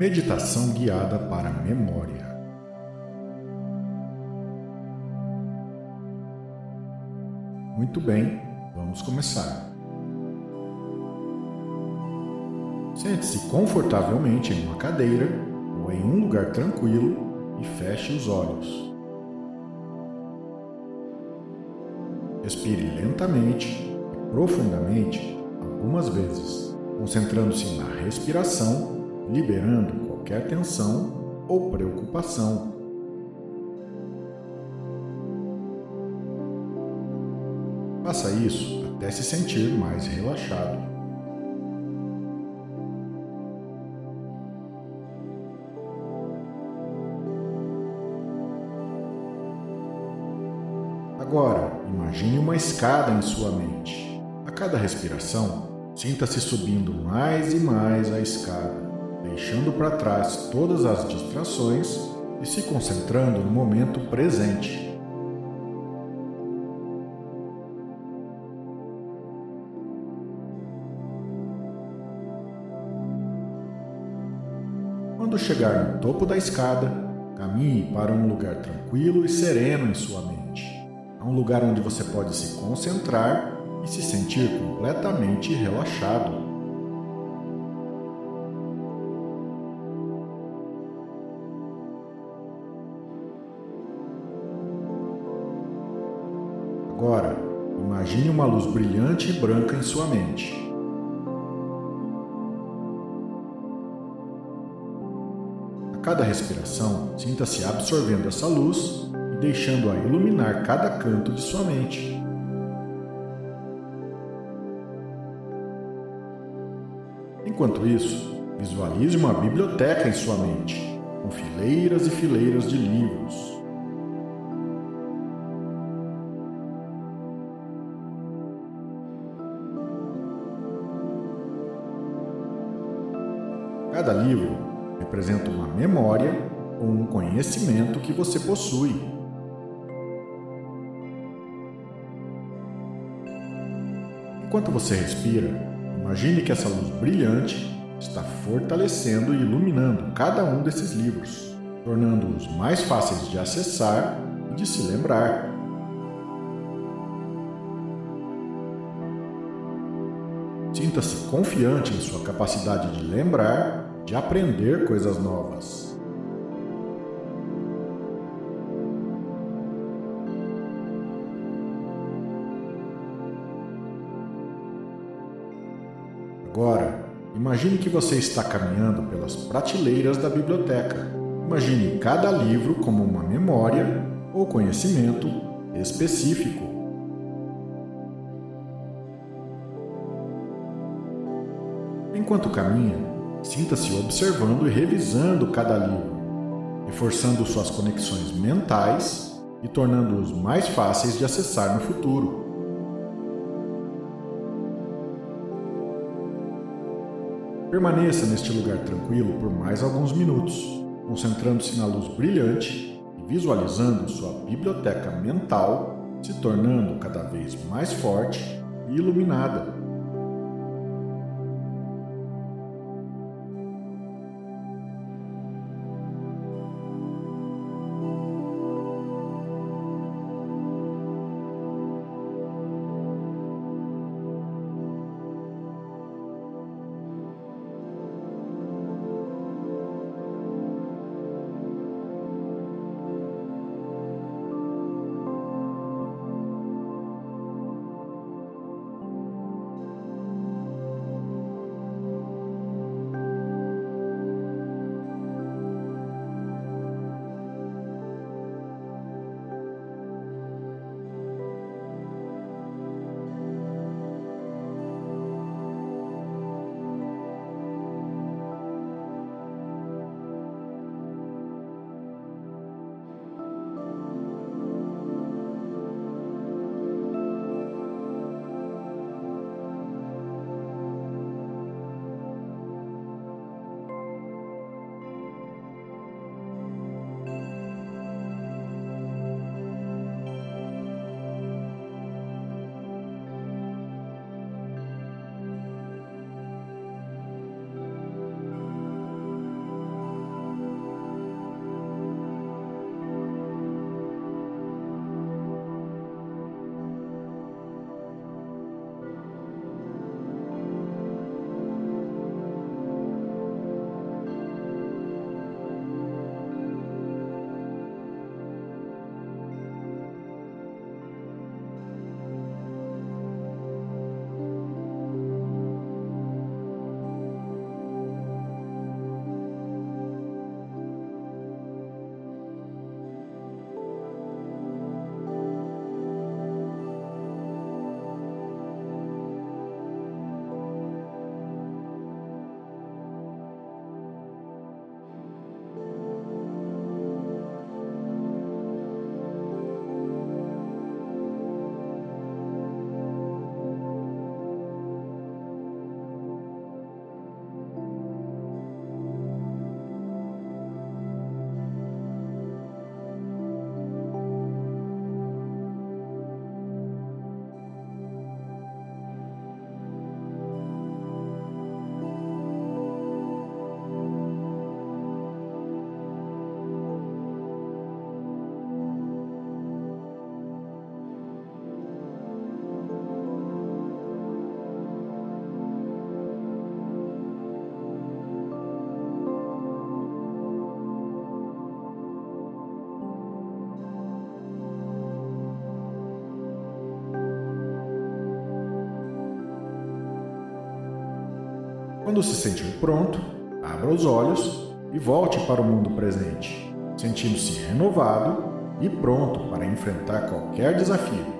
Meditação guiada para a memória. Muito bem, vamos começar. Sente-se confortavelmente em uma cadeira ou em um lugar tranquilo e feche os olhos. Respire lentamente e profundamente algumas vezes, concentrando-se na respiração liberando qualquer tensão ou preocupação. Faça isso até se sentir mais relaxado. Agora, imagine uma escada em sua mente. A cada respiração, sinta-se subindo mais e mais a escada deixando para trás todas as distrações e se concentrando no momento presente. Quando chegar no topo da escada, caminhe para um lugar tranquilo e sereno em sua mente. É um lugar onde você pode se concentrar e se sentir completamente relaxado. Agora, imagine uma luz brilhante e branca em sua mente. A cada respiração, sinta-se absorvendo essa luz e deixando-a iluminar cada canto de sua mente. Enquanto isso, visualize uma biblioteca em sua mente, com fileiras e fileiras de livros, Cada livro representa uma memória ou um conhecimento que você possui. Enquanto você respira, imagine que essa luz brilhante está fortalecendo e iluminando cada um desses livros, tornando-os mais fáceis de acessar e de se lembrar. Sinta-se confiante em sua capacidade de lembrar, de aprender coisas novas. Agora, imagine que você está caminhando pelas prateleiras da biblioteca. Imagine cada livro como uma memória ou conhecimento específico. Enquanto caminha, sinta-se observando e revisando cada livro, reforçando suas conexões mentais e tornando-os mais fáceis de acessar no futuro. Permaneça neste lugar tranquilo por mais alguns minutos, concentrando-se na luz brilhante e visualizando sua biblioteca mental se tornando cada vez mais forte e iluminada. Quando se sentir pronto, abra os olhos e volte para o mundo presente, sentindo-se renovado e pronto para enfrentar qualquer desafio.